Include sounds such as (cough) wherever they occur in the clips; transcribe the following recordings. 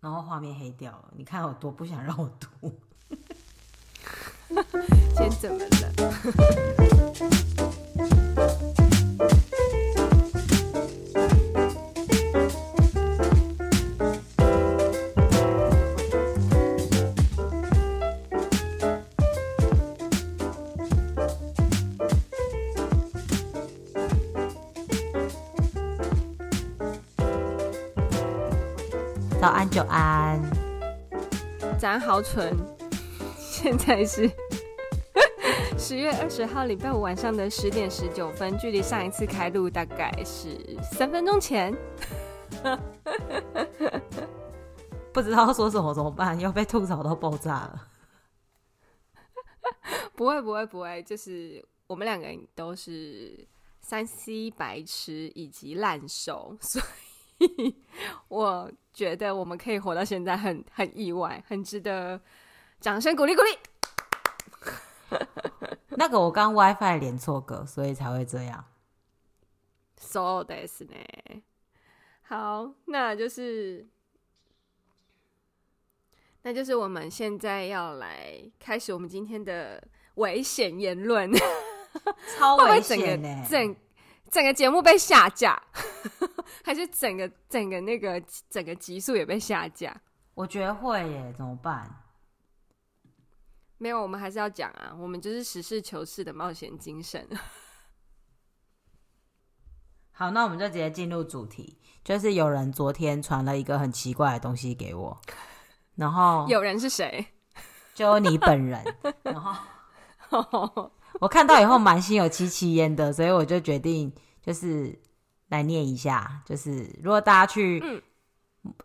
然后画面黑掉了。你看我多不想让我读。(laughs) 今天怎么了？(laughs) 早安，好蠢。现在是 (laughs) 十月二十号礼拜五晚上的十点十九分，距离上一次开录大概是三分钟前。(laughs) 不知道说什么怎么办？又被吐槽到爆炸了。(laughs) 不会，不会，不会，就是我们两个人都是三 C 白痴以及烂手，所 (laughs) 以我。觉得我们可以活到现在很，很很意外，很值得掌声鼓励鼓励。(laughs) 那个我刚 WiFi 连错个，所以才会这样。So ですね。好，那就是，那就是我们现在要来开始我们今天的危险言论，超危(laughs) 险的，整 整个节目被下架。(laughs) 还是整个整个那个整个集数也被下架？我觉得会耶，怎么办？没有，我们还是要讲啊，我们就是实事求是的冒险精神。(laughs) 好，那我们就直接进入主题，就是有人昨天传了一个很奇怪的东西给我，然后 (laughs) 有人是谁？就你本人。然后 (laughs) 我看到以后蛮心有戚戚焉的，所以我就决定就是。来念一下，就是如果大家去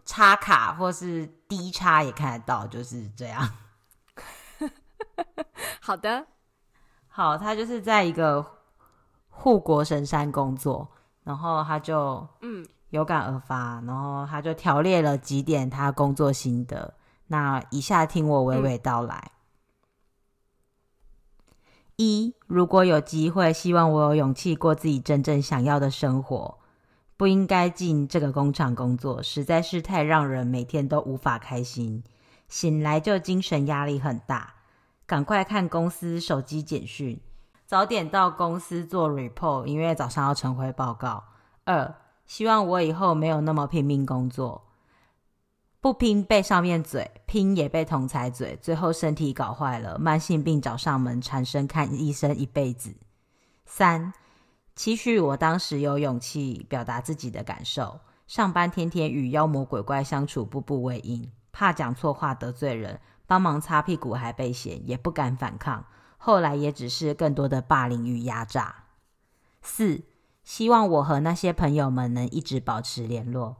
插卡或是低插也看得到，就是这样。(laughs) 好的，好，他就是在一个护国神山工作，然后他就嗯有感而发，然后他就条列了几点他工作心得。那以下听我娓娓道来。一，如果有机会，希望我有勇气过自己真正想要的生活，不应该进这个工厂工作，实在是太让人每天都无法开心，醒来就精神压力很大，赶快看公司手机简讯，早点到公司做 report，因为早上要晨会报告。二，希望我以后没有那么拼命工作。不拼被上面嘴，拼也被同侪嘴，最后身体搞坏了，慢性病找上门，缠身看医生一辈子。三，期许我当时有勇气表达自己的感受。上班天天与妖魔鬼怪相处，步步为营，怕讲错话得罪人，帮忙擦屁股还被嫌，也不敢反抗。后来也只是更多的霸凌与压榨。四，希望我和那些朋友们能一直保持联络。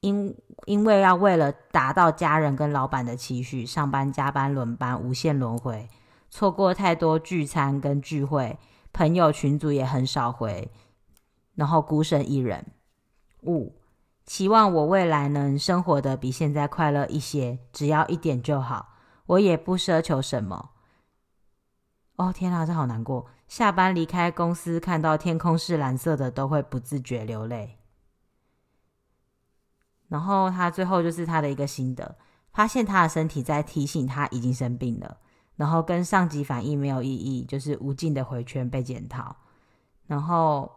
因因为要为了达到家人跟老板的期许，上班加班轮班，无限轮回，错过太多聚餐跟聚会，朋友群组也很少回，然后孤身一人。五，期望我未来能生活得比现在快乐一些，只要一点就好，我也不奢求什么。哦，天哪，这好难过！下班离开公司，看到天空是蓝色的，都会不自觉流泪。然后他最后就是他的一个心得，发现他的身体在提醒他已经生病了，然后跟上级反映没有意义，就是无尽的回圈被检讨。然后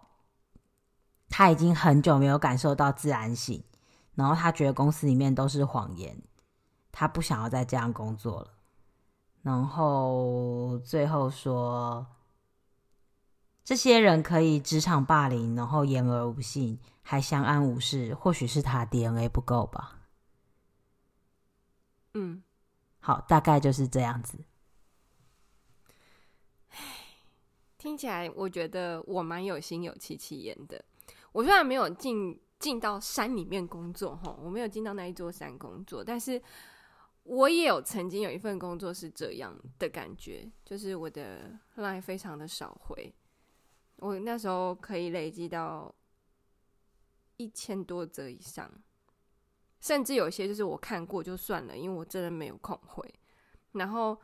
他已经很久没有感受到自然醒，然后他觉得公司里面都是谎言，他不想要再这样工作了。然后最后说，这些人可以职场霸凌，然后言而无信。还相安无事，或许是他 DNA 不够吧。嗯，好，大概就是这样子。听起来我觉得我蛮有心有戚戚焉的。我虽然没有进进到山里面工作，哈，我没有进到那一座山工作，但是我也有曾经有一份工作是这样的感觉，就是我的 line 非常的少回，我那时候可以累积到。一千多则以上，甚至有些就是我看过就算了，因为我真的没有空回。然后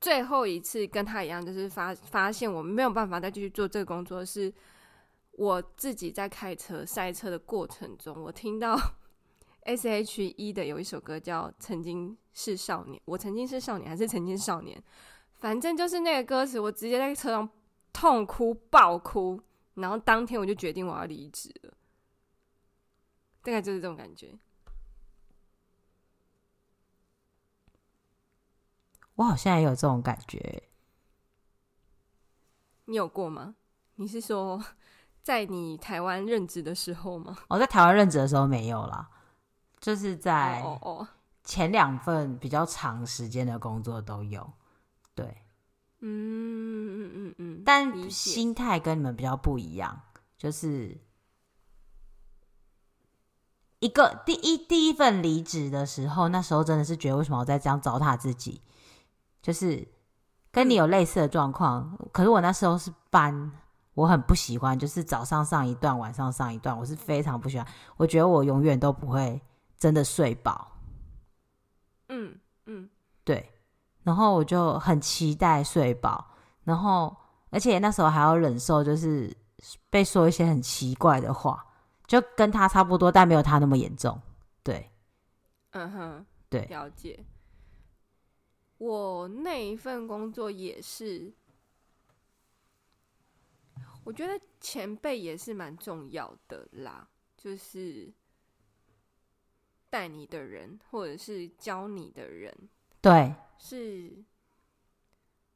最后一次跟他一样，就是发发现我没有办法再继续做这个工作，是我自己在开车赛车的过程中，我听到 (laughs) S.H.E 的有一首歌叫《曾经是少年》，我曾经是少年还是曾经少年？反正就是那个歌词，我直接在车上痛哭爆哭，然后当天我就决定我要离职了，大概就是这种感觉。我好像也有这种感觉，你有过吗？你是说在你台湾任职的时候吗？我、哦、在台湾任职的时候没有啦。就是在前两份比较长时间的工作都有，对，嗯嗯嗯嗯，但心态跟你们比较不一样，就是一个第一第一份离职的时候，那时候真的是觉得为什么我在这样糟蹋自己，就是跟你有类似的状况，可是我那时候是班，我很不喜欢，就是早上上一段，晚上上一段，我是非常不喜欢，我觉得我永远都不会。真的睡饱，嗯嗯，对，然后我就很期待睡饱，然后而且那时候还要忍受，就是被说一些很奇怪的话，就跟他差不多，但没有他那么严重，对，嗯哼，对，了解。我那一份工作也是，我觉得前辈也是蛮重要的啦，就是。带你的人，或者是教你的人，对，是，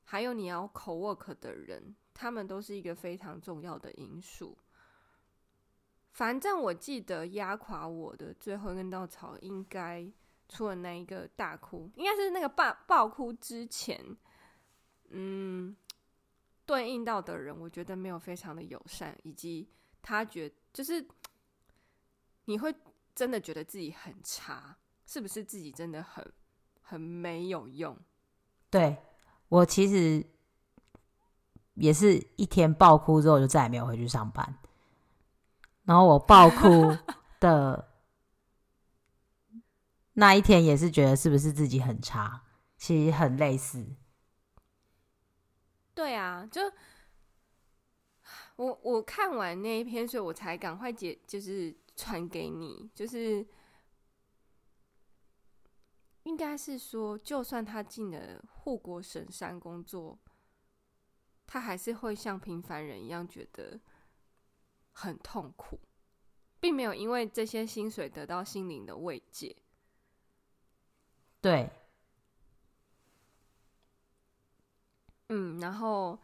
还有你要 co-work 的人，他们都是一个非常重要的因素。反正我记得压垮我的最后一根稻草，应该除了那一个大哭，应该是那个爆爆哭之前，嗯，对应到的人，我觉得没有非常的友善，以及他觉就是你会。真的觉得自己很差，是不是自己真的很很没有用？对，我其实也是一天爆哭之后就再也没有回去上班。然后我爆哭 (laughs) 的那一天也是觉得是不是自己很差？其实很类似。对啊，就我我看完那一篇，所以我才赶快解，就是。传给你，就是应该是说，就算他进了护国神山工作，他还是会像平凡人一样觉得很痛苦，并没有因为这些薪水得到心灵的慰藉。对，嗯，然后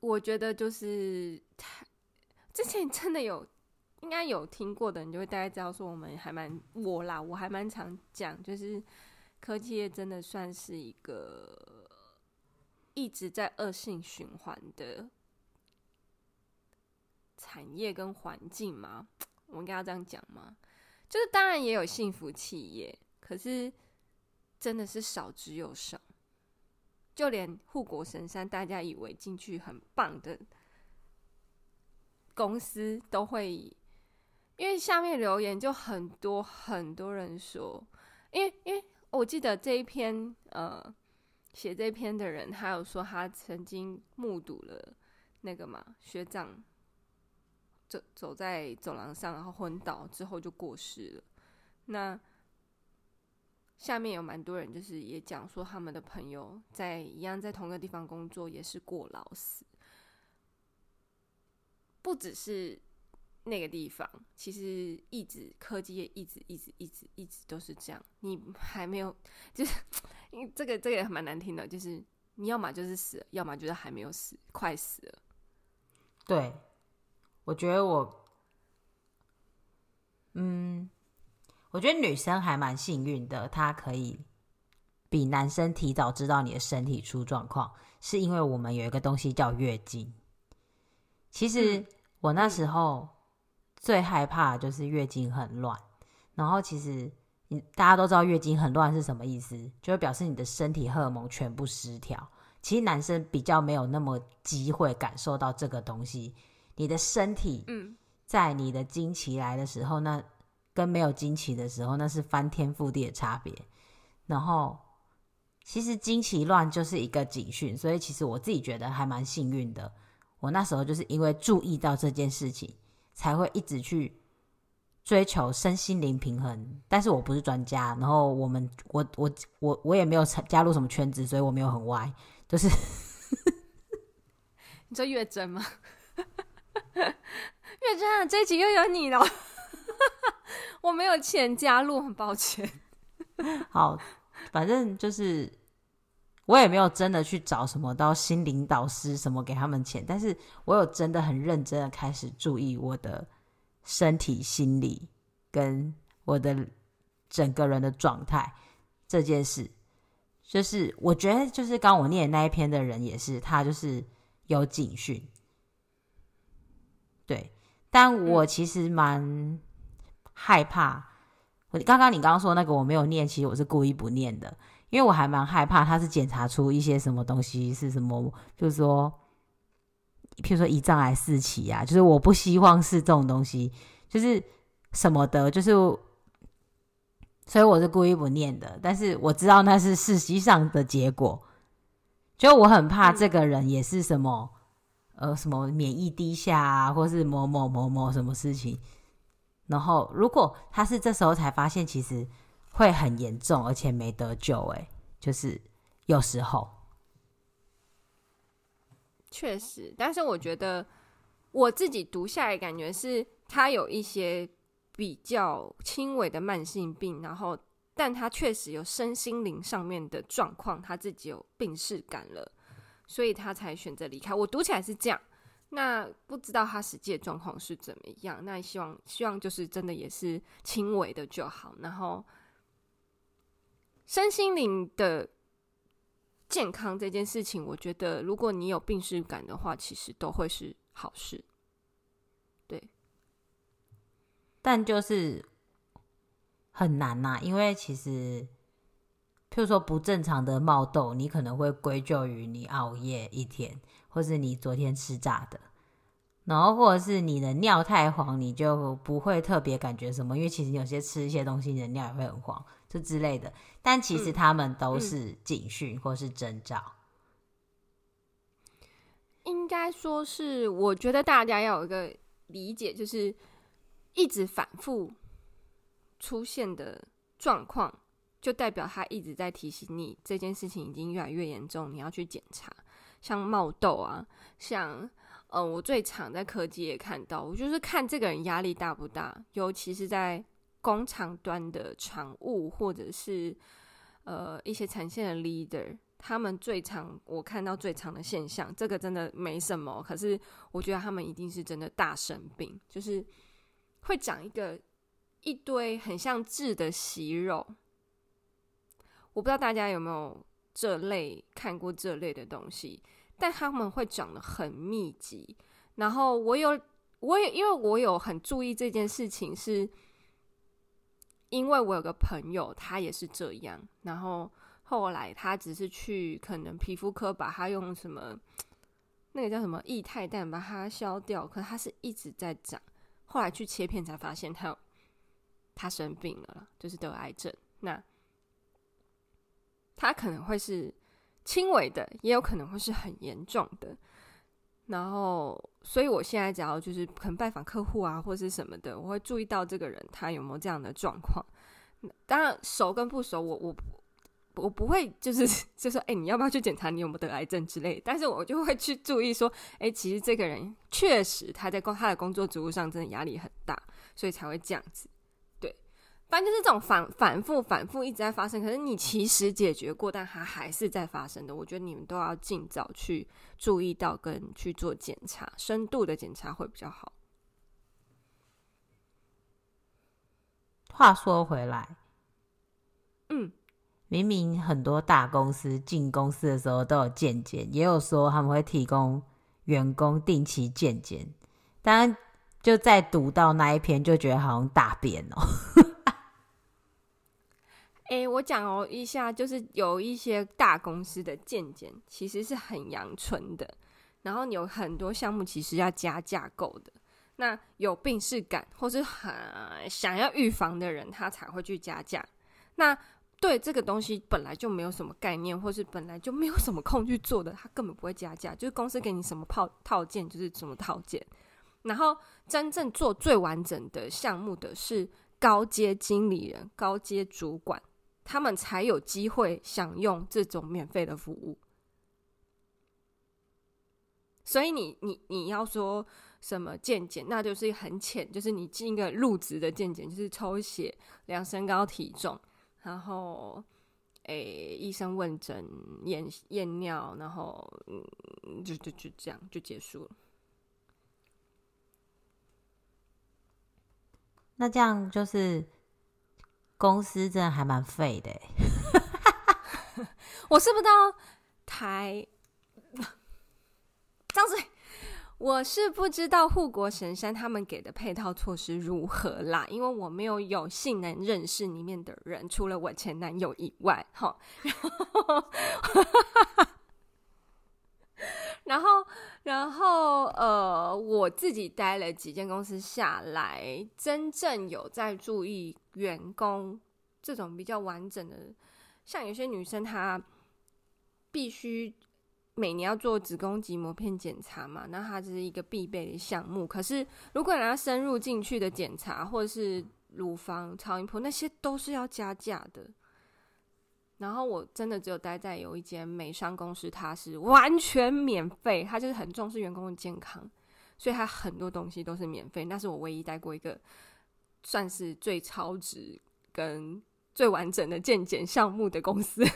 我觉得就是他。之前真的有，应该有听过的，你就会大概知道说，我们还蛮我啦，我还蛮常讲，就是科技业真的算是一个一直在恶性循环的产业跟环境吗。我应该要这样讲吗？就是当然也有幸福企业，可是真的是少之又少。就连护国神山，大家以为进去很棒的。公司都会，因为下面留言就很多很多人说，因为因为我记得这一篇呃写这篇的人，他有说他曾经目睹了那个嘛学长走走在走廊上，然后昏倒之后就过世了。那下面有蛮多人就是也讲说，他们的朋友在一样在同个地方工作，也是过劳死。不只是那个地方，其实一直科技业一直一直一直一直都是这样。你还没有，就是 (laughs) 因为这个这个也蛮难听的，就是你要么就是死了，要么就是还没有死，快死了。对，我觉得我，嗯，我觉得女生还蛮幸运的，她可以比男生提早知道你的身体出状况，是因为我们有一个东西叫月经。其实。嗯我那时候最害怕的就是月经很乱，然后其实你大家都知道月经很乱是什么意思，就会表示你的身体荷尔蒙全部失调。其实男生比较没有那么机会感受到这个东西。你的身体，嗯在你的经期来的时候，那跟没有经期的时候，那是翻天覆地的差别。然后，其实经期乱就是一个警讯，所以其实我自己觉得还蛮幸运的。我那时候就是因为注意到这件事情，才会一直去追求身心灵平衡，但是我不是专家，然后我们我我我我也没有加入什么圈子，所以我没有很歪，就是 (laughs) 你说月真吗？(laughs) 月真啊，这一集又有你了，(laughs) 我没有钱加入，很抱歉。好，反正就是我也没有真的去找什么到心灵导师什么给他们钱，但是我有真的很认真的开始注意我的。身体、心理跟我的整个人的状态这件事，就是我觉得，就是刚我念的那一篇的人也是，他就是有警讯。对，但我其实蛮害怕。我刚刚你刚刚说那个我没有念，其实我是故意不念的，因为我还蛮害怕他是检查出一些什么东西是什么，就是说。譬如说胰脏癌四期啊，就是我不希望是这种东西，就是什么的，就是，所以我是故意不念的。但是我知道那是实际上的结果，就我很怕这个人也是什么，呃，什么免疫低下啊，或是某某某某什么事情。然后如果他是这时候才发现，其实会很严重，而且没得救。哎，就是有时候。确实，但是我觉得我自己读下来感觉是，他有一些比较轻微的慢性病，然后，但他确实有身心灵上面的状况，他自己有病识感了，所以他才选择离开。我读起来是这样，那不知道他实际的状况是怎么样。那希望希望就是真的也是轻微的就好，然后身心灵的。健康这件事情，我觉得如果你有病识感的话，其实都会是好事。对，但就是很难呐，因为其实，譬如说不正常的冒痘，你可能会归咎于你熬夜一天，或是你昨天吃炸的。然后，或者是你的尿太黄，你就不会特别感觉什么，因为其实有些吃一些东西，你的尿也会很黄，这之类的。但其实他们都是警讯或是征兆。应该说是，我觉得大家要有一个理解，就是一直反复出现的状况，就代表他一直在提醒你这件事情已经越来越严重，你要去检查，像冒痘啊，像。呃，我最常在科技也看到，我就是看这个人压力大不大，尤其是在工厂端的厂务或者是呃一些产线的 leader，他们最常我看到最常的现象，这个真的没什么，可是我觉得他们一定是真的大生病，就是会长一个一堆很像痣的息肉，我不知道大家有没有这类看过这类的东西。但他们会长得很密集，然后我有，我也因为我有很注意这件事情，是因为我有个朋友，他也是这样，然后后来他只是去可能皮肤科把他用什么那个叫什么液态氮把它消掉，可他是一直在长，后来去切片才发现他他生病了，就是得癌症，那他可能会是。轻微的也有可能会是很严重的，然后，所以我现在只要就是可能拜访客户啊，或是什么的，我会注意到这个人他有没有这样的状况。当然，熟跟不熟，我我我不会就是 (laughs) 就说，哎，你要不要去检查你有没有得癌症之类？但是我就会去注意说，哎，其实这个人确实他在工他的工作职务上真的压力很大，所以才会这样子。反正就是这种反反复反复一直在发生，可是你其实解决过，但它还是在发生的。我觉得你们都要尽早去注意到跟去做检查，深度的检查会比较好。话说回来，嗯，明明很多大公司进公司的时候都有健检，也有说他们会提供员工定期健检，当然就在读到那一篇就觉得好像大便哦。(laughs) 诶、欸，我讲哦一下，就是有一些大公司的健检其实是很阳春的，然后有很多项目其实要加价购的。那有病识感或是很想要预防的人，他才会去加价。那对这个东西本来就没有什么概念，或是本来就没有什么空去做的，他根本不会加价。就是公司给你什么套套件，就是什么套件。然后真正做最完整的项目的是高阶经理人、高阶主管，他们才有机会享用这种免费的服务。所以你你你要说什么健检，那就是很浅，就是你进一个入职的健检，就是抽血、量身高体重，然后。诶，医生问诊、验验尿，然后嗯，就就就这样就结束了。那这样就是公司真的还蛮废的。(laughs) 我是不知道台，张嘴。我是不知道护国神山他们给的配套措施如何啦，因为我没有有幸能认识里面的人，除了我前男友以外，哈。(laughs) 然后，然后，呃，我自己待了几间公司下来，真正有在注意员工这种比较完整的，像有些女生她必须。每年要做子宫颈膜片检查嘛，那它这是一个必备的项目。可是如果你要深入进去的检查，或者是乳房、超音波，那些都是要加价的。然后我真的只有待在有一间美商公司，它是完全免费，它就是很重视员工的健康，所以它很多东西都是免费。那是我唯一待过一个算是最超值跟最完整的健检项目的公司。(laughs)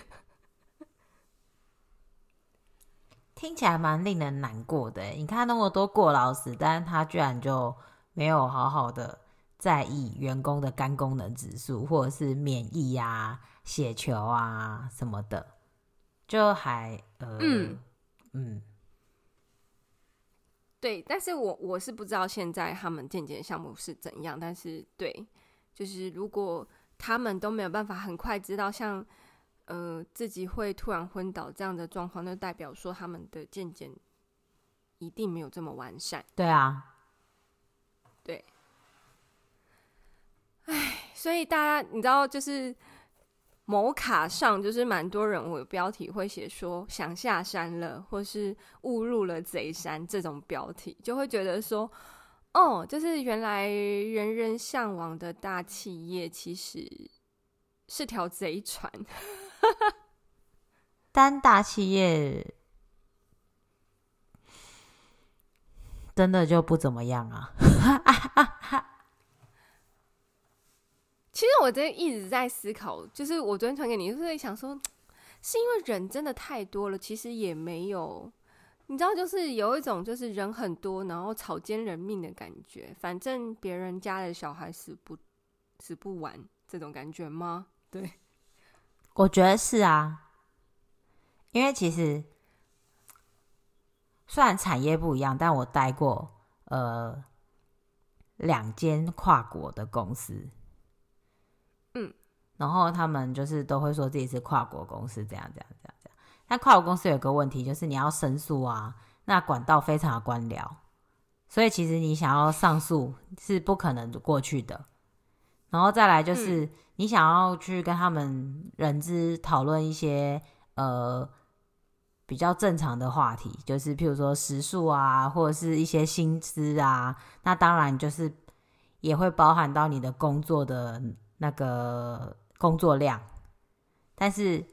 听起来蛮令人难过的。你看那么多过劳死，但是他居然就没有好好的在意员工的肝功能指数，或者是免疫啊、血球啊什么的，就还呃嗯，嗯对。但是我我是不知道现在他们健检项目是怎样，但是对，就是如果他们都没有办法很快知道像。呃，自己会突然昏倒这样的状况，就代表说他们的健检一定没有这么完善。对啊，对。哎，所以大家你知道，就是某卡上，就是蛮多人我标题会写说想下山了，或是误入了贼山这种标题，就会觉得说，哦，就是原来人人向往的大企业，其实是条贼船。(laughs) 但大企业真的就不怎么样啊！其实我真的一直在思考，就是我昨天传给你，就是想说，(tsk) 是因为人真的太多了，其实也没有，你知道，就是有一种就是人很多，然后草菅人命的感觉，反正别人家的小孩死不死不完这种感觉吗？对。我觉得是啊，因为其实虽然产业不一样，但我待过呃两间跨国的公司，嗯，然后他们就是都会说自己是跨国公司，这样这样这样这样。但跨国公司有个问题，就是你要申诉啊，那管道非常的官僚，所以其实你想要上诉是不可能过去的。然后再来就是。嗯你想要去跟他们人资讨论一些呃比较正常的话题，就是譬如说时数啊，或者是一些薪资啊，那当然就是也会包含到你的工作的那个工作量。但是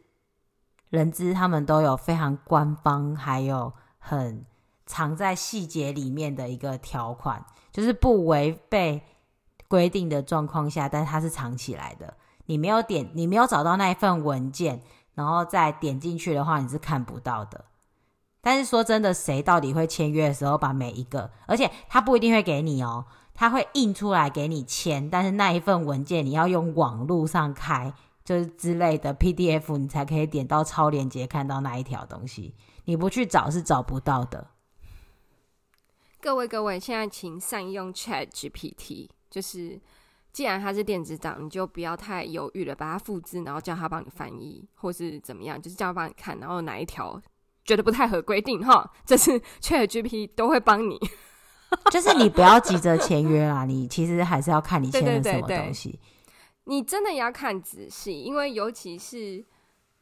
人资他们都有非常官方，还有很藏在细节里面的一个条款，就是不违背。规定的状况下，但是它是藏起来的。你没有点，你没有找到那一份文件，然后再点进去的话，你是看不到的。但是说真的，谁到底会签约的时候把每一个，而且他不一定会给你哦，他会印出来给你签，但是那一份文件你要用网络上开，就是之类的 PDF，你才可以点到超链接看到那一条东西。你不去找是找不到的。各位各位，现在请善用 Chat GPT。就是，既然他是电子档，你就不要太犹豫了，把它复制，然后叫他帮你翻译，或是怎么样，就是叫他帮你看，然后哪一条觉得不太合规定哈，这是 ChatGPT 都会帮你。(laughs) 就是你不要急着签约啦，你其实还是要看你签的什么东西。对对对对，你真的要看仔细，因为尤其是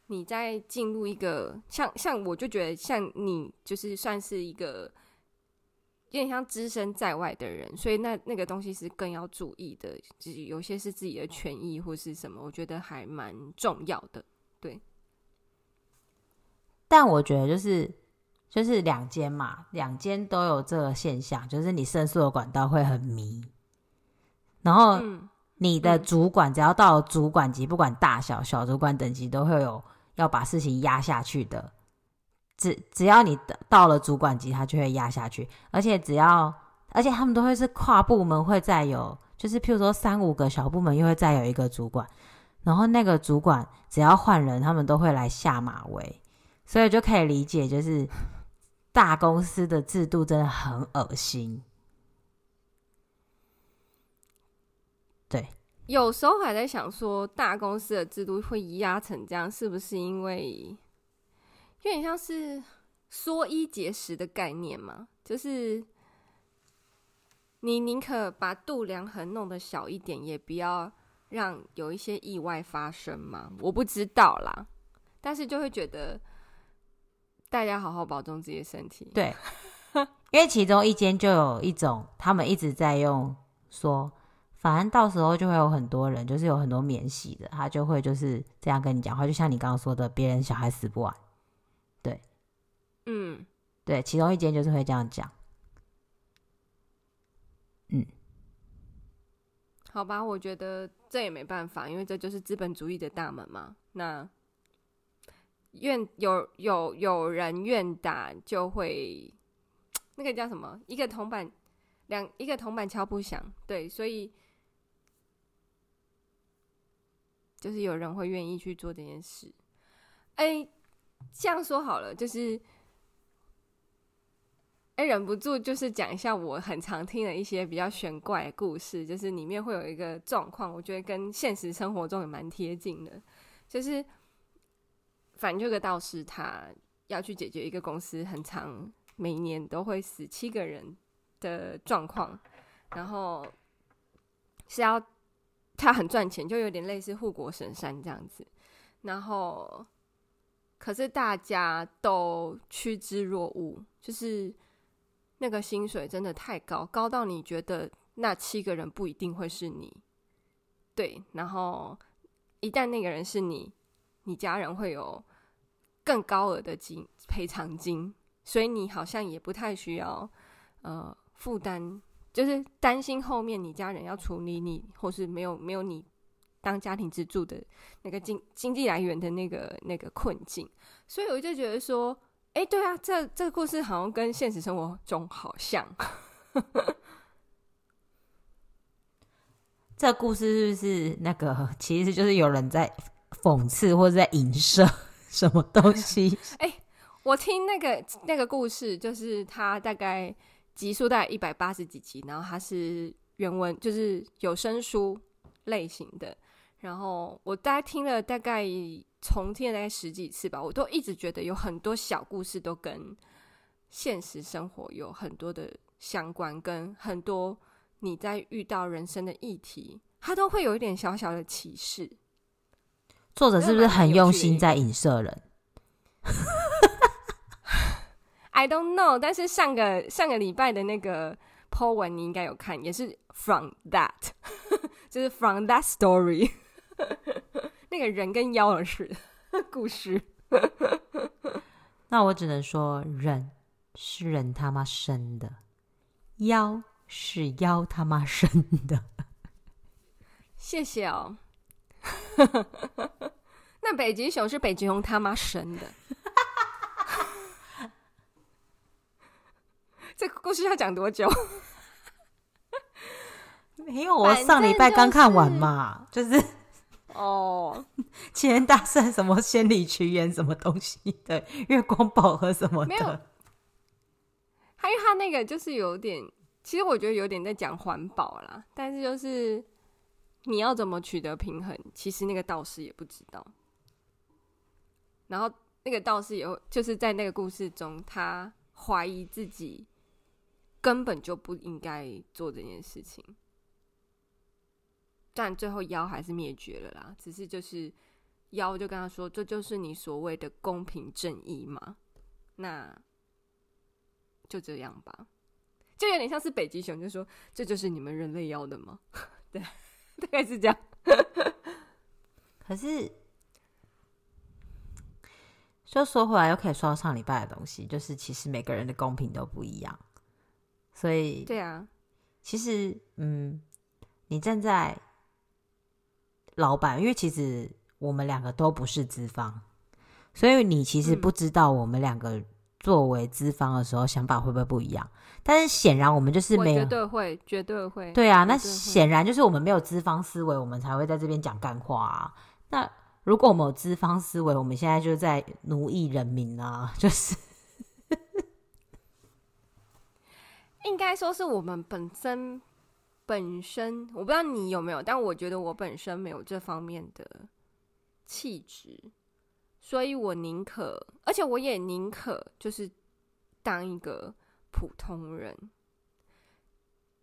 你在进入一个像像，我就觉得像你就是算是一个。有点像只身在外的人，所以那那个东西是更要注意的，就是有些是自己的权益或是什么，我觉得还蛮重要的。对，但我觉得就是就是两间嘛，两间都有这个现象，就是你申诉的管道会很迷，然后你的主管只要到了主管级，不管大小小主管等级，都会有要把事情压下去的。只只要你到了主管级，他就会压下去，而且只要，而且他们都会是跨部门会再有，就是譬如说三五个小部门又会再有一个主管，然后那个主管只要换人，他们都会来下马威，所以就可以理解，就是大公司的制度真的很恶心。对，有时候还在想说，大公司的制度会压成这样，是不是因为？有点像是缩衣节食的概念嘛，就是你宁可把度量衡弄得小一点，也不要让有一些意外发生嘛。我不知道啦，但是就会觉得大家好好保重自己的身体。对，(laughs) 因为其中一间就有一种，他们一直在用说，反正到时候就会有很多人，就是有很多免洗的，他就会就是这样跟你讲话，就像你刚刚说的，别人小孩死不完。对嗯，对，其中一间就是会这样讲。嗯，好吧，我觉得这也没办法，因为这就是资本主义的大门嘛。那愿有有有人愿打，就会那个叫什么？一个铜板两一个铜板敲不响。对，所以就是有人会愿意去做这件事。哎，这样说好了，就是。哎，忍不住就是讲一下我很常听的一些比较玄怪故事，就是里面会有一个状况，我觉得跟现实生活中也蛮贴近的。就是反正这个道士他要去解决一个公司很长每年都会死七个人的状况，然后是要他很赚钱，就有点类似护国神山这样子。然后可是大家都趋之若鹜，就是。那个薪水真的太高，高到你觉得那七个人不一定会是你，对。然后一旦那个人是你，你家人会有更高额的金赔偿金，所以你好像也不太需要呃负担，就是担心后面你家人要处理你，或是没有没有你当家庭支柱的那个经经济来源的那个那个困境，所以我就觉得说。哎，对啊，这这个故事好像跟现实生活中好像。(laughs) 这故事是不是那个？其实就是有人在讽刺 (laughs) 或者在影射 (laughs) 什么东西？哎，我听那个那个故事，就是他大概集数大概一百八十几集，然后它是原文，就是有声书类型的。然后我大概听了大概。重听了大概十几次吧，我都一直觉得有很多小故事都跟现实生活有很多的相关，跟很多你在遇到人生的议题，它都会有一点小小的启示。作者是不是很用心在影射人？I don't know，但是上个上个礼拜的那个 po 文你应该有看，也是 from that，(laughs) 就是 from that story。(laughs) 那个人跟妖的事 (laughs) 故事，那我只能说，人是人他妈生的，妖是妖他妈生的。谢谢哦。(laughs) 那北极熊是北极熊他妈生的。(laughs) 这个故事要讲多久？(laughs) 没有，我上礼拜刚看完嘛，就是。哦，齐天大圣什么仙里奇缘什么东西的月光宝盒什么的，没有。还有他那个就是有点，其实我觉得有点在讲环保啦，但是就是你要怎么取得平衡，其实那个道士也不知道。然后那个道士也就是在那个故事中，他怀疑自己根本就不应该做这件事情。但最后妖还是灭绝了啦，只是就是妖就跟他说：“这就是你所谓的公平正义嘛？”那就这样吧。就有点像是北极熊，就说这就是你们人类要的吗？(laughs) 对，大概是这样。(laughs) 可是，就说回来又可以说到上礼拜的东西，就是其实每个人的公平都不一样，所以对啊，其实嗯，你站在老板，因为其实我们两个都不是资方，所以你其实不知道我们两个作为资方的时候、嗯、想法会不会不一样。但是显然我们就是没有，绝对会，绝对会。对啊，那显然就是我们没有资方思维，我们才会在这边讲干话啊。那如果我们有资方思维，我们现在就在奴役人民啊，(laughs) 就是 (laughs) 应该说是我们本身本身，我不知道你有没有，但我觉得我本身没有这方面的气质，所以我宁可，而且我也宁可就是当一个普通人，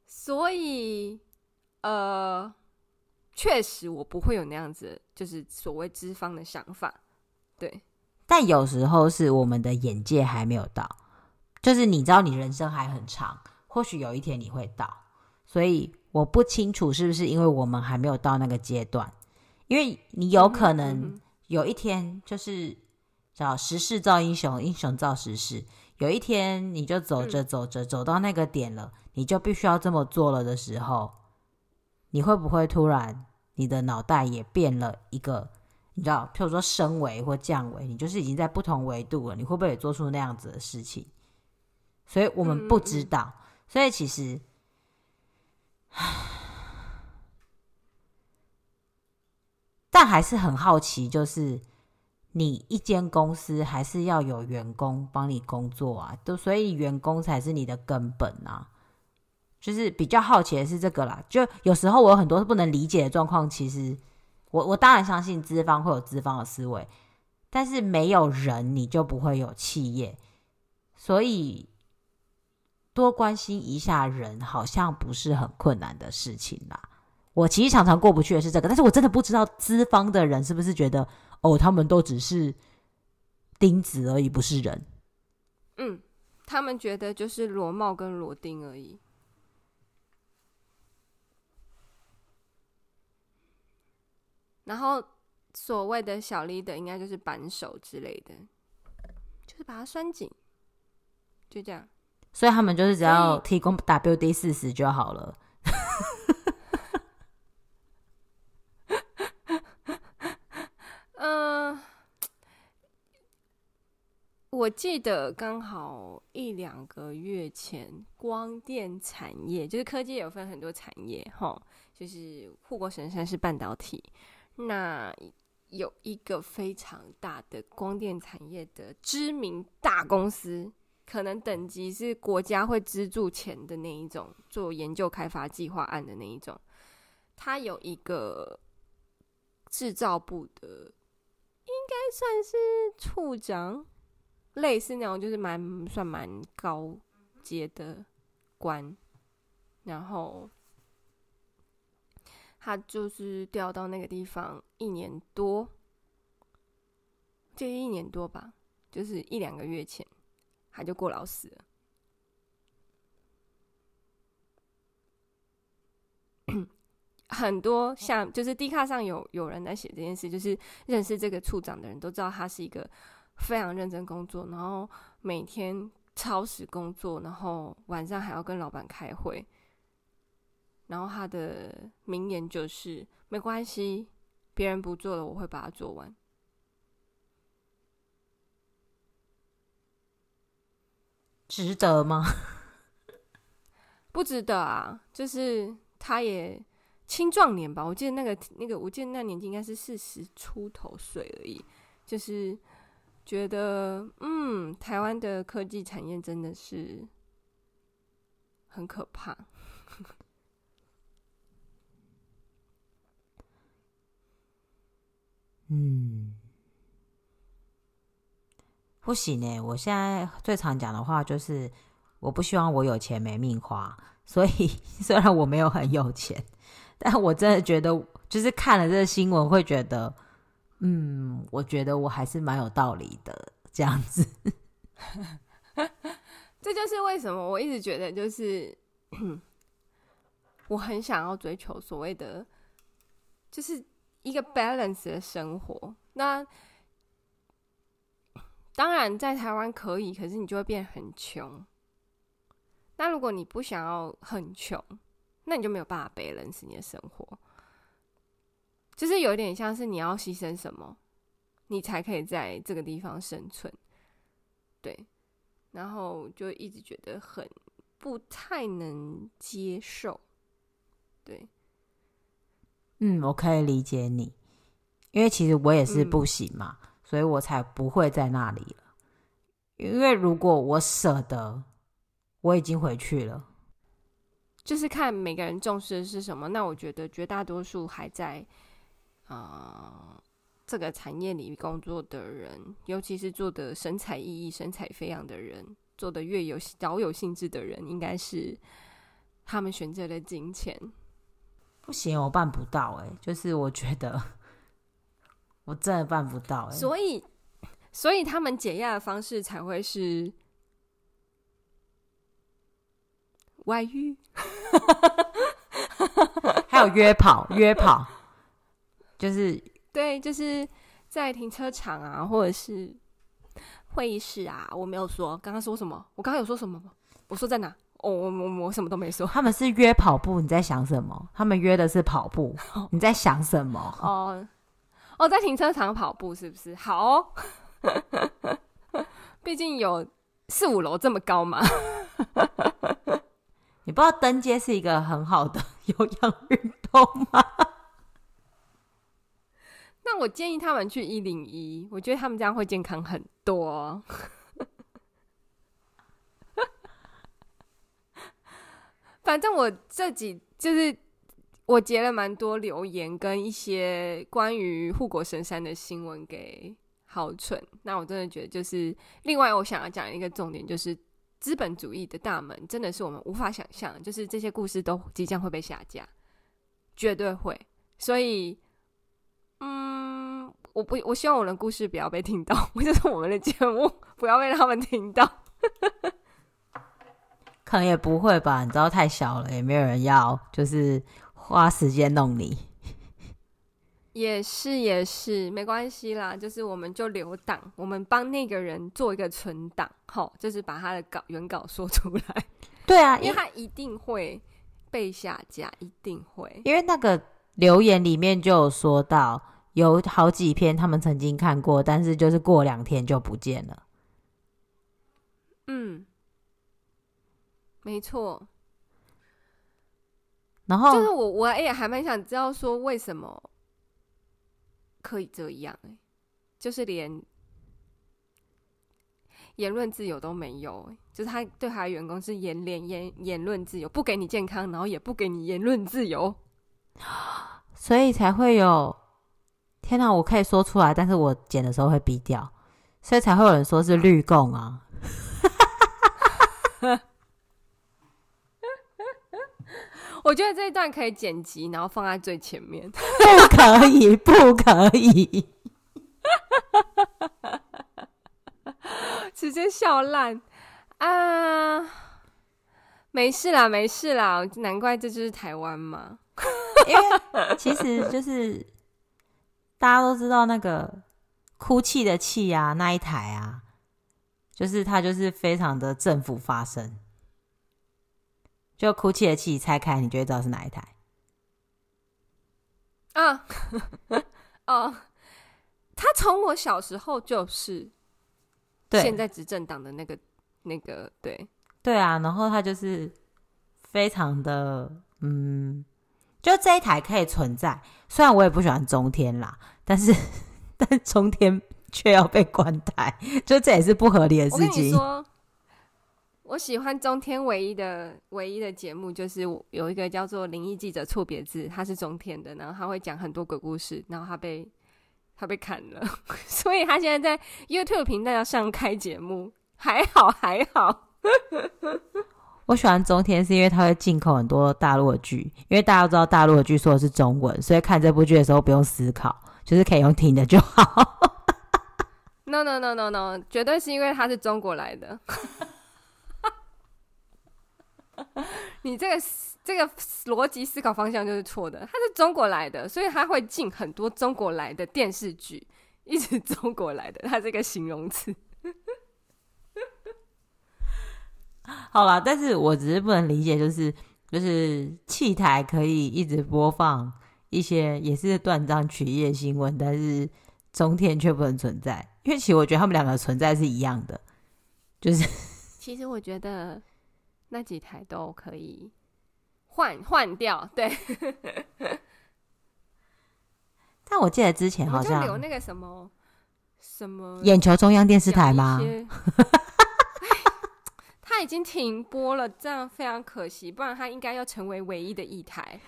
所以呃。确实，我不会有那样子，就是所谓脂肪的想法，对。但有时候是我们的眼界还没有到，就是你知道，你人生还很长，或许有一天你会到。所以我不清楚是不是因为我们还没有到那个阶段，因为你有可能有一天就是叫时势造英雄，英雄造时势。有一天你就走着走着走到那个点了，你就必须要这么做了的时候。你会不会突然，你的脑袋也变了一个？你知道，譬如说升维或降维，你就是已经在不同维度了。你会不会也做出那样子的事情？所以我们不知道。嗯、所以其实，但还是很好奇，就是你一间公司还是要有员工帮你工作啊，都所以员工才是你的根本啊。就是比较好奇的是这个啦，就有时候我有很多不能理解的状况。其实我我当然相信资方会有资方的思维，但是没有人你就不会有企业，所以多关心一下人好像不是很困难的事情啦。我其实常常过不去的是这个，但是我真的不知道资方的人是不是觉得哦，他们都只是钉子而已，不是人。嗯，他们觉得就是螺帽跟螺钉而已。然后所谓的小 leader 应该就是扳手之类的，就是把它拴紧，就这样。所以他们就是只要提供 WD 四十就好了。嗯，我记得刚好一两个月前，光电产业就是科技有分很多产业，齁，就是护国神山是半导体。那有一个非常大的光电产业的知名大公司，可能等级是国家会资助钱的那一种，做研究开发计划案的那一种。它有一个制造部的，应该算是处长，类似那种，就是蛮算蛮高阶的官，然后。他就是调到那个地方一年多，就一年多吧，就是一两个月前，他就过劳死了。很多像就是 D 卡上有有人在写这件事，就是认识这个处长的人都知道他是一个非常认真工作，然后每天超时工作，然后晚上还要跟老板开会。然后他的名言就是：“没关系，别人不做了，我会把它做完。”值得吗？(laughs) 不值得啊！就是他也青壮年吧，我记得那个那个，我记得那年纪应该是四十出头岁而已。就是觉得，嗯，台湾的科技产业真的是很可怕。(laughs) 嗯，不行呢。我现在最常讲的话就是，我不希望我有钱没命花。所以 (laughs) 虽然我没有很有钱，但我真的觉得，就是看了这个新闻，会觉得，嗯，我觉得我还是蛮有道理的。这样子，(laughs) 这就是为什么我一直觉得，就是 (clears throat) 我很想要追求所谓的，就是一个 balance 的生活。那当然，在台湾可以，可是你就会变很穷。那如果你不想要很穷，那你就没有办法 balance 你的生活。就是有点像是你要牺牲什么，你才可以在这个地方生存。对，然后就一直觉得很不太能接受。对，嗯，我可以理解你，因为其实我也是不行嘛。嗯所以我才不会在那里了，因为如果我舍得，我已经回去了。就是看每个人重视的是什么。那我觉得绝大多数还在啊、呃、这个产业里工作的人，尤其是做的神采奕奕、神采飞扬的人，做的越有饶有兴致的人，应该是他们选择了金钱。不行，我办不到哎、欸，就是我觉得。我真的办不到，所以，所以他们解压的方式才会是外遇，(laughs) 还有约跑，约跑，就是对，就是在停车场啊，或者是会议室啊。我没有说，刚刚说什么？我刚刚有说什么吗？我说在哪？哦，我我我什么都没说。他们是约跑步，你在想什么？他们约的是跑步，(laughs) 你在想什么？哦。哦，在停车场跑步是不是？好哦，(laughs) 毕竟有四五楼这么高嘛。(laughs) 你不知道登阶是一个很好的有氧运动吗？那我建议他们去一零一，我觉得他们这样会健康很多。(laughs) 反正我这几就是。我截了蛮多留言跟一些关于护国神山的新闻给好蠢，那我真的觉得就是另外我想要讲一个重点，就是资本主义的大门真的是我们无法想象，就是这些故事都即将会被下架，绝对会。所以，嗯，我不，我希望我的故事不要被听到，(laughs) 我就是我们的节目不要被他们听到。(laughs) 可能也不会吧，你知道太小了，也没有人要，就是。花时间弄你，也是也是没关系啦，就是我们就留档，我们帮那个人做一个存档，好，就是把他的稿原稿说出来。对啊，因为他一定会被下架，一定会。因为那个留言里面就有说到，有好几篇他们曾经看过，但是就是过两天就不见了。嗯，没错。然后就是我，我也还蛮想知道说为什么可以这样哎，就是连言论自由都没有哎，就是他对他的员工是言连言言论自由，不给你健康，然后也不给你言论自由，(gasps) 所以才会有天哪！我可以说出来，但是我剪的时候会逼掉，所以才会有人说是绿共啊。(laughs) 我觉得这一段可以剪辑，然后放在最前面。不可以，不可以，(laughs) 直接笑烂啊！没事啦，没事啦，难怪这就是台湾嘛。因为其实就是大家都知道那个哭泣的泣啊，那一台啊，就是它就是非常的政府发声。就哭泣的泣拆开，你就会知道是哪一台啊？哦，他从我小时候就是，对，现在执政党的那个那个，对对啊，然后他就是非常的嗯，就这一台可以存在。虽然我也不喜欢中天啦，但是 (laughs) 但中天却要被关台，(laughs) 就这也是不合理的事情。我喜欢中天唯一的唯一的节目，就是有一个叫做《灵异记者错别字》，他是中天的，然后他会讲很多鬼故事，然后他被他被砍了，(laughs) 所以他现在在 YouTube 频道上开节目，还好还好。我喜欢中天是因为他会进口很多大陆的剧，因为大家都知道大陆的剧说的是中文，所以看这部剧的时候不用思考，就是可以用听的就好。No no no no no，绝对是因为他是中国来的。(laughs) 你这个这个逻辑思考方向就是错的。他是中国来的，所以他会进很多中国来的电视剧，一直中国来的，他这个形容词。(laughs) 好啦，但是我只是不能理解，就是就是器台可以一直播放一些也是断章取义的新闻，但是中天却不能存在，因为其实我觉得他们两个存在是一样的，就是 (laughs) 其实我觉得那几台都可以换换掉，对。(laughs) 但我记得之前好像有那个什么什么眼球中央电视台吗？停播了，这样非常可惜，不然他应该要成为唯一的一台。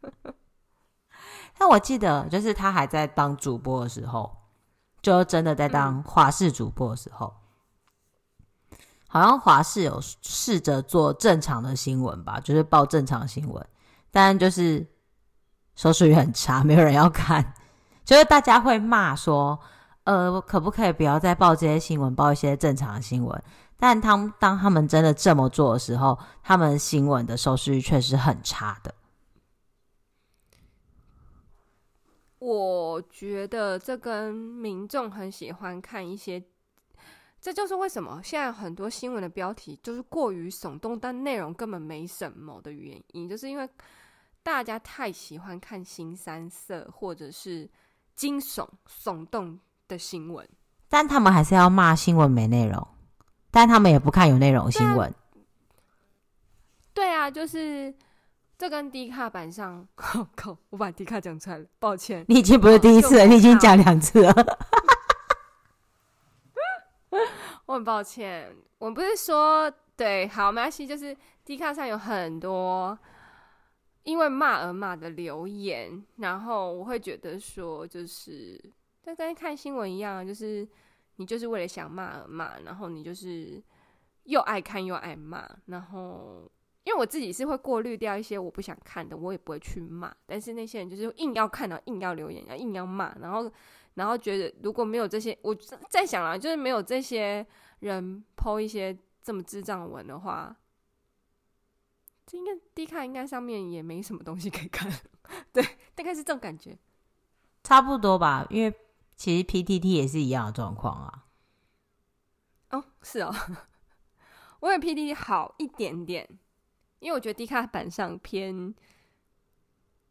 (laughs) 但我记得，就是他还在当主播的时候，就真的在当华视主播的时候，好像华视有试着做正常的新闻吧，就是报正常新闻，但就是收视率很差，没有人要看，就是大家会骂说，呃，可不可以不要再报这些新闻，报一些正常的新闻？但他们当他们真的这么做的时候，他们新闻的收视率确实很差的。我觉得这跟民众很喜欢看一些，这就是为什么现在很多新闻的标题就是过于耸动，但内容根本没什么的原因，就是因为大家太喜欢看新三色或者是惊悚耸动的新闻，但他们还是要骂新闻没内容。但他们也不看有内容新闻。对啊，就是这跟 D 卡版上，(laughs) 我靠，我把 D 卡讲出来了，抱歉。你已经不是第一次了，你已经讲两次了。(laughs) 我很抱歉，我不是说对，好，没关系，就是 D 卡上有很多因为骂而骂的留言，然后我会觉得说，就是就跟看新闻一样，就是。你就是为了想骂而骂，然后你就是又爱看又爱骂，然后因为我自己是会过滤掉一些我不想看的，我也不会去骂。但是那些人就是硬要看到，硬要留言，要硬要骂，然后然后觉得如果没有这些，我在想啊，就是没有这些人剖一些这么智障文的话，这应该低看应该上面也没什么东西可以看，(laughs) 对，大概是这种感觉，差不多吧，因为。其实 PTT 也是一样的状况啊。哦，是哦，(laughs) 我有 PTT 好一点点，因为我觉得 D 卡板上偏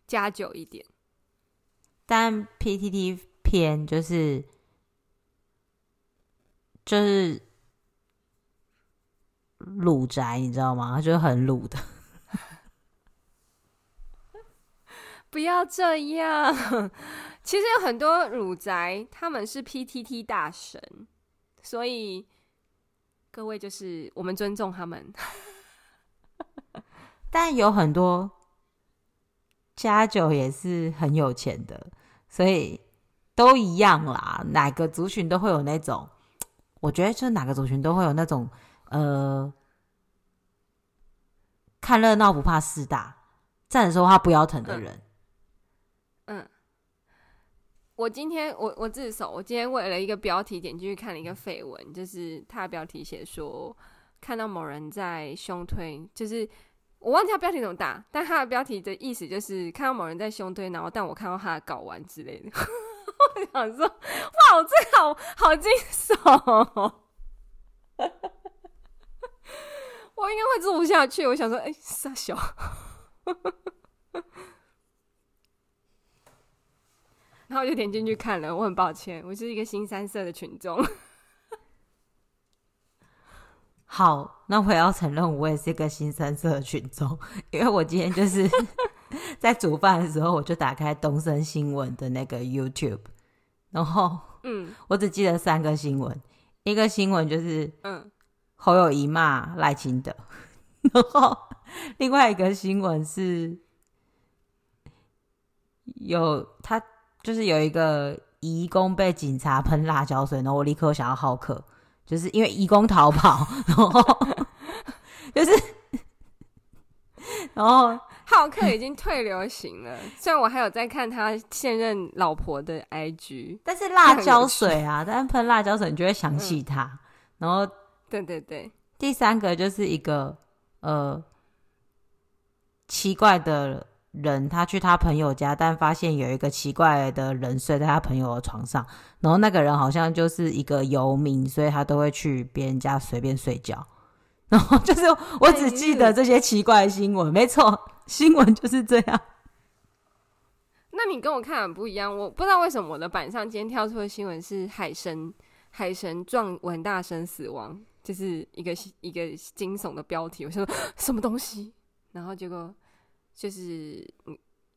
加久一点，但 PTT 偏就是就是鲁宅，你知道吗？就是很鲁的。不要这样。其实有很多乳宅，他们是 PTT 大神，所以各位就是我们尊重他们。(laughs) 但有很多加九也是很有钱的，所以都一样啦。哪个族群都会有那种，我觉得就是哪个族群都会有那种呃，看热闹不怕事大，站着说话不腰疼的人。嗯我今天我我自首，我今天为了一个标题点进去看了一个绯闻，就是他的标题写说看到某人在胸推，就是我忘记他标题怎么打，但他的标题的意思就是看到某人在胸推，然后但我看到他的睾丸之类的，(laughs) 我想说哇，我这个好好惊悚，(laughs) 我应该会做不下去。我想说，哎、欸，傻小。然后我就点进去看了，我很抱歉，我是一个新三色的群众。(laughs) 好，那我要承认，我也是一个新三色的群众，因为我今天就是 (laughs) 在煮饭的时候，我就打开东森新闻的那个 YouTube，然后，嗯，我只记得三个新闻，一个新闻就是，嗯，侯友宜骂赖清德，然后另外一个新闻是有他。就是有一个移工被警察喷辣椒水，然后我立刻想要浩克，就是因为移工逃跑，然后就是，然后浩克已经退流行了。虽然我还有在看他现任老婆的 IG，但是辣椒水啊，但喷辣椒水你就会想起他。嗯、然后，对对对，第三个就是一个呃奇怪的人，他去他朋友家，但发现有一个奇怪的人睡在他朋友的床上，然后那个人好像就是一个游民，所以他都会去别人家随便睡觉。(laughs) 然后就是我只记得这些奇怪的新闻，没错，新闻就是这样。那你跟我看很不一样，我不知道为什么我的板上今天跳出的新闻是海神海神撞文大生死亡，就是一个一个惊悚的标题。我说 (gasps) 什么东西？然后结果就是，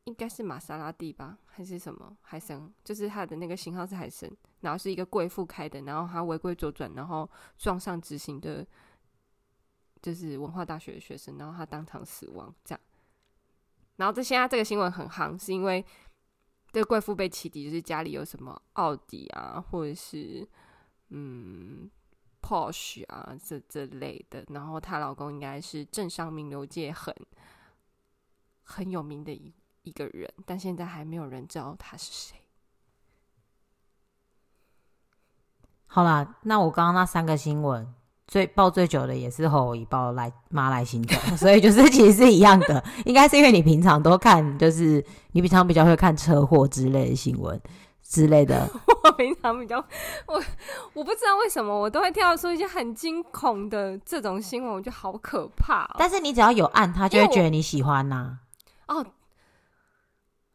应该是玛莎拉蒂吧，还是什么海神？就是他的那个型号是海神，然后是一个贵妇开的，然后他违规左转，然后撞上直行的，就是文化大学的学生，然后他当场死亡，这样。然后这现在这个新闻很夯，是因为。这个贵妇被起底，就是家里有什么奥迪啊，或者是嗯 Porsche 啊这这类的。然后她老公应该是政商名流界很很有名的一一个人，但现在还没有人知道他是谁。好啦，那我刚刚那三个新闻。最报最久的也是侯友宜报来马来新闻，(laughs) 所以就是其实是一样的，应该是因为你平常都看，就是你平常比较会看车祸之类的新闻之类的。(laughs) 我平常比较我我不知道为什么我都会跳出一些很惊恐的这种新闻，我觉得好可怕喔。但是你只要有按，他就会觉得你喜欢呐。哦。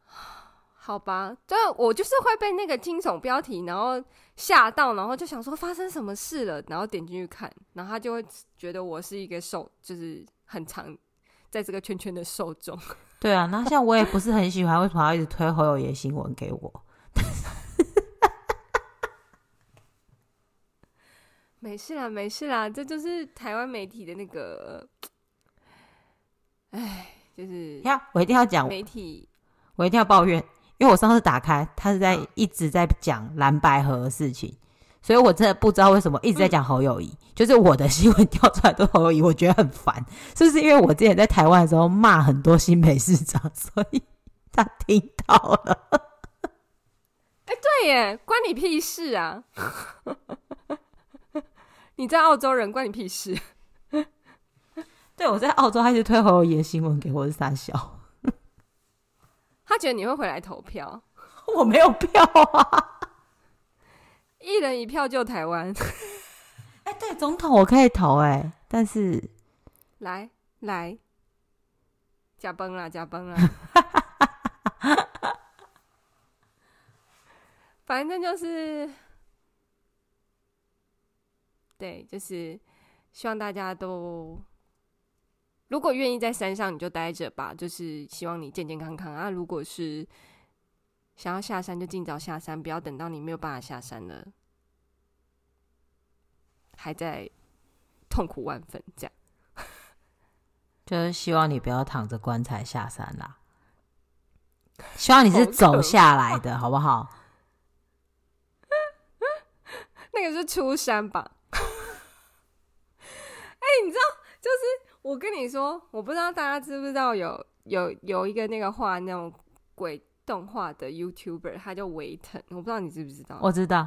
(sighs) 好吧，就我就是会被那个惊悚标题，然后吓到，然后就想说发生什么事了，然后点进去看，然后他就会觉得我是一个受，就是很长在这个圈圈的受众。(laughs) 对啊，那像我也不是很喜欢，为什么要一直推侯友宜新闻给我？(laughs) 没事啦，没事啦，这就是台湾媒体的那个，哎，就是呀，我一定要讲媒体，我一定要抱怨。因为我上次打开，他是在一直在讲蓝白河的事情，所以我真的不知道为什么一直在讲侯友谊。嗯、就是我的新闻跳出来都侯友谊，我觉得很烦。是不是因为我之前在台湾的时候骂很多新北市长，所以他听到了？哎、欸，对耶，关你屁事啊！(laughs) 你在澳洲人，关你屁事？对，我在澳洲，他一直推侯友宜的新闻给我，是傻笑。他觉得你会回来投票，(laughs) 我没有票啊！一人一票救台湾。(laughs) 哎、欸，对，总统我可以投哎、欸，但是来来，加崩了，加崩了。(laughs) 反正就是，对，就是希望大家都。如果愿意在山上，你就待着吧。就是希望你健健康康啊。如果是想要下山，就尽早下山，不要等到你没有办法下山了，还在痛苦万分。这样，(laughs) 就是希望你不要躺着棺材下山啦。希望你是走下来的，好不好？(laughs) 那个是出山吧？(laughs) 哎、欸，你知道，就是。我跟你说，我不知道大家知不知道有有有一个那个画那种鬼动画的 YouTuber，他叫维腾，我不知道你知不知道？我知道，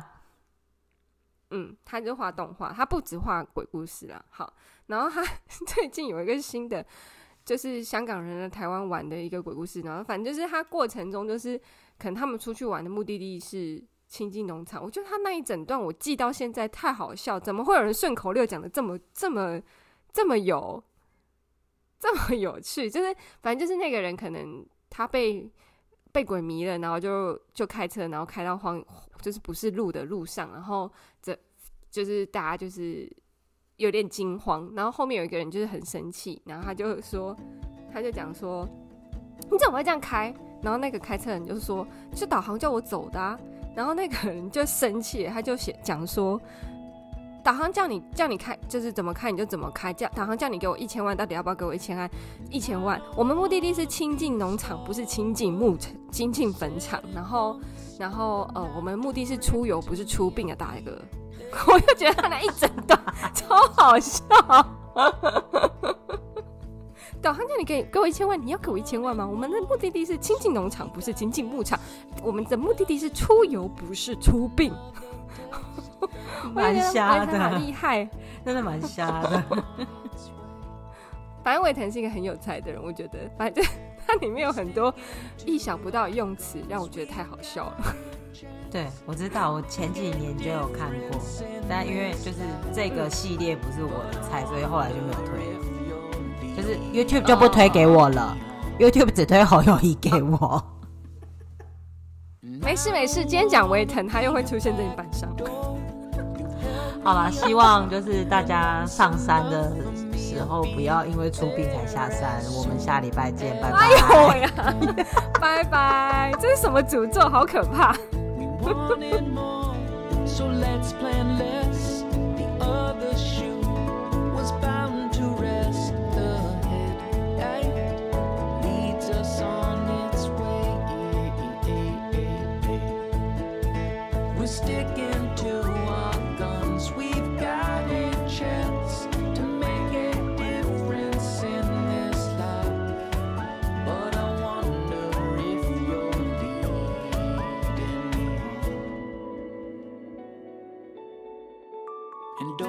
嗯，他就画动画，他不止画鬼故事啦。好，然后他 (laughs) 最近有一个新的，就是香港人在台湾玩的一个鬼故事，然后反正就是他过程中就是可能他们出去玩的目的地是清近农场，我觉得他那一整段我记到现在太好笑，怎么会有人顺口溜讲的这么这么这么有？这么 (laughs) 有趣，就是反正就是那个人可能他被被鬼迷了，然后就就开车，然后开到荒，就是不是路的路上，然后这就是大家就是有点惊慌，然后后面有一个人就是很生气，然后他就说，他就讲说，你怎么会这样开？然后那个开车人就说，是导航叫我走的啊，然后那个人就生气，他就写讲说。导航叫你叫你开，就是怎么开你就怎么开。叫导航叫你给我一千万，到底要不要给我一千万？一千万。我们目的地是亲近农场，不是亲近牧场、亲近坟场。然后，然后呃，我们目的是出游，不是出殡啊，大哥。(laughs) 我就觉得他那一整段超好笑。导航叫你给给我一千万，你要给我一千万吗？我们的目的地是亲近农场，不是亲近牧场。我们的目的地是出游，不是出殡。蛮瞎的，厉害，(laughs) 真的蛮瞎的。(laughs) 反正维腾是一个很有才的人，我觉得，反正它里面有很多意想不到的用词，让我觉得太好笑了。(laughs) 对，我知道，我前几年就有看过，但因为就是这个系列不是我的菜，所以后来就没有推了。就是 YouTube 就不推给我了、oh.，YouTube 只推侯友宜给我。没事没事，今天讲维腾，他又会出现在你板上。好了，希望就是大家上山的时候不要因为出病才下山。我们下礼拜见，拜拜。哎呦呀，拜拜！这是什么诅咒？好可怕！